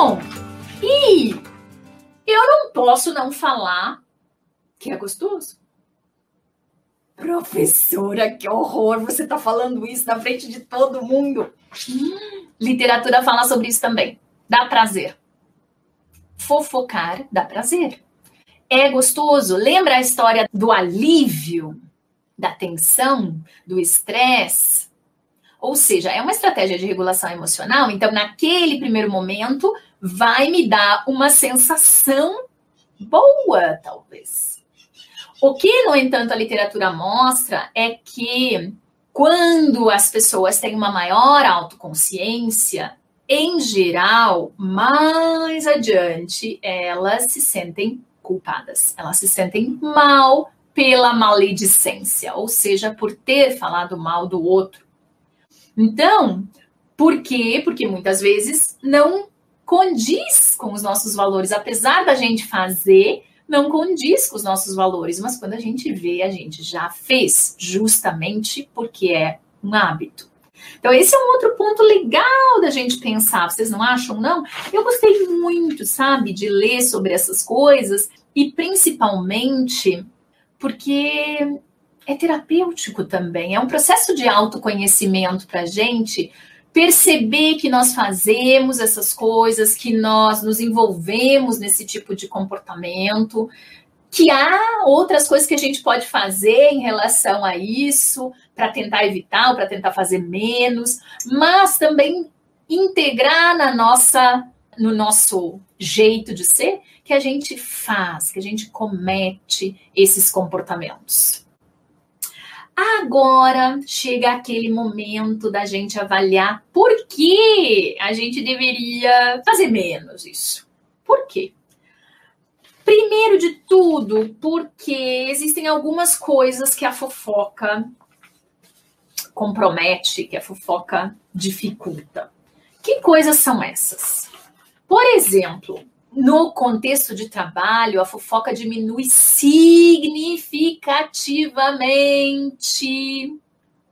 Bom, e eu não posso não falar que é gostoso. Professora, que horror! Você está falando isso na frente de todo mundo. Hum, literatura fala sobre isso também. Dá prazer. Fofocar dá prazer. É gostoso. Lembra a história do alívio, da tensão, do estresse? Ou seja, é uma estratégia de regulação emocional. Então, naquele primeiro momento, vai me dar uma sensação boa, talvez. O que, no entanto, a literatura mostra é que quando as pessoas têm uma maior autoconsciência, em geral, mais adiante, elas se sentem culpadas, elas se sentem mal pela maledicência, ou seja, por ter falado mal do outro. Então, por quê? Porque muitas vezes não condiz com os nossos valores, apesar da gente fazer, não condiz com os nossos valores, mas quando a gente vê, a gente já fez, justamente porque é um hábito. Então, esse é um outro ponto legal da gente pensar, vocês não acham, não? Eu gostei muito, sabe, de ler sobre essas coisas. E principalmente porque é terapêutico também, é um processo de autoconhecimento para a gente perceber que nós fazemos essas coisas, que nós nos envolvemos nesse tipo de comportamento, que há outras coisas que a gente pode fazer em relação a isso, para tentar evitar ou para tentar fazer menos, mas também integrar na nossa no nosso jeito de ser que a gente faz, que a gente comete esses comportamentos. Agora chega aquele momento da gente avaliar por que a gente deveria fazer menos isso. Por quê? Primeiro de tudo, porque existem algumas coisas que a fofoca compromete, que a fofoca dificulta. Que coisas são essas? Por exemplo, no contexto de trabalho, a fofoca diminui significativamente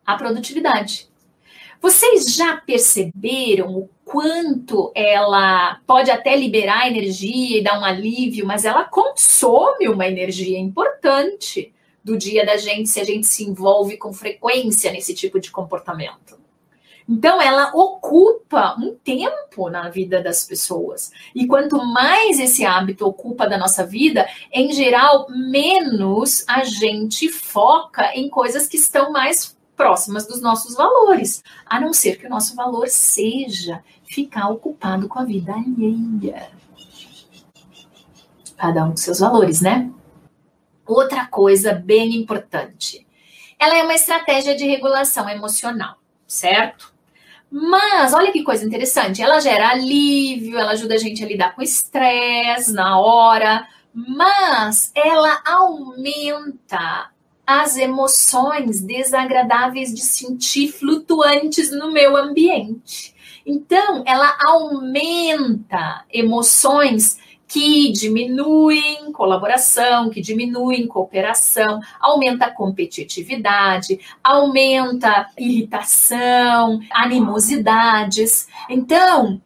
a produtividade. Vocês já perceberam o quanto ela pode até liberar energia e dar um alívio, mas ela consome uma energia importante do dia da gente se a gente se envolve com frequência nesse tipo de comportamento. Então, ela ocupa um tempo na vida das pessoas. E quanto mais esse hábito ocupa da nossa vida, em geral, menos a gente foca em coisas que estão mais próximas dos nossos valores. A não ser que o nosso valor seja ficar ocupado com a vida alheia. Cada um com seus valores, né? Outra coisa bem importante. Ela é uma estratégia de regulação emocional, certo? Mas olha que coisa interessante, ela gera alívio, ela ajuda a gente a lidar com estresse na hora, mas ela aumenta as emoções desagradáveis de sentir flutuantes no meu ambiente. Então, ela aumenta emoções que diminuem colaboração, que diminuem cooperação, aumenta a competitividade, aumenta irritação, animosidades. Então,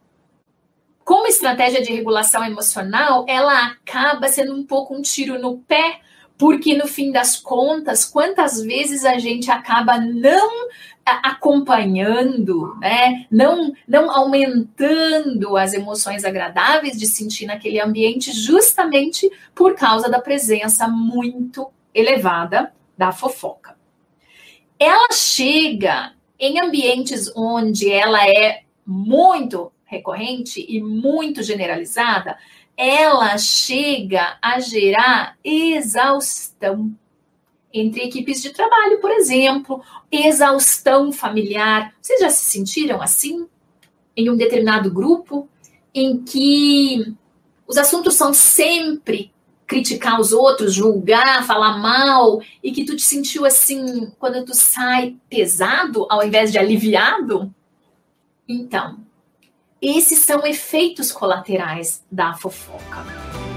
como estratégia de regulação emocional, ela acaba sendo um pouco um tiro no pé porque no fim das contas, quantas vezes a gente acaba não acompanhando, né? não, não aumentando as emoções agradáveis de sentir naquele ambiente, justamente por causa da presença muito elevada da fofoca. Ela chega em ambientes onde ela é muito recorrente e muito generalizada, ela chega a gerar exaustão entre equipes de trabalho, por exemplo, exaustão familiar. Vocês já se sentiram assim em um determinado grupo em que os assuntos são sempre criticar os outros, julgar, falar mal e que tu te sentiu assim quando tu sai pesado ao invés de aliviado? Então, esses são efeitos colaterais da fofoca.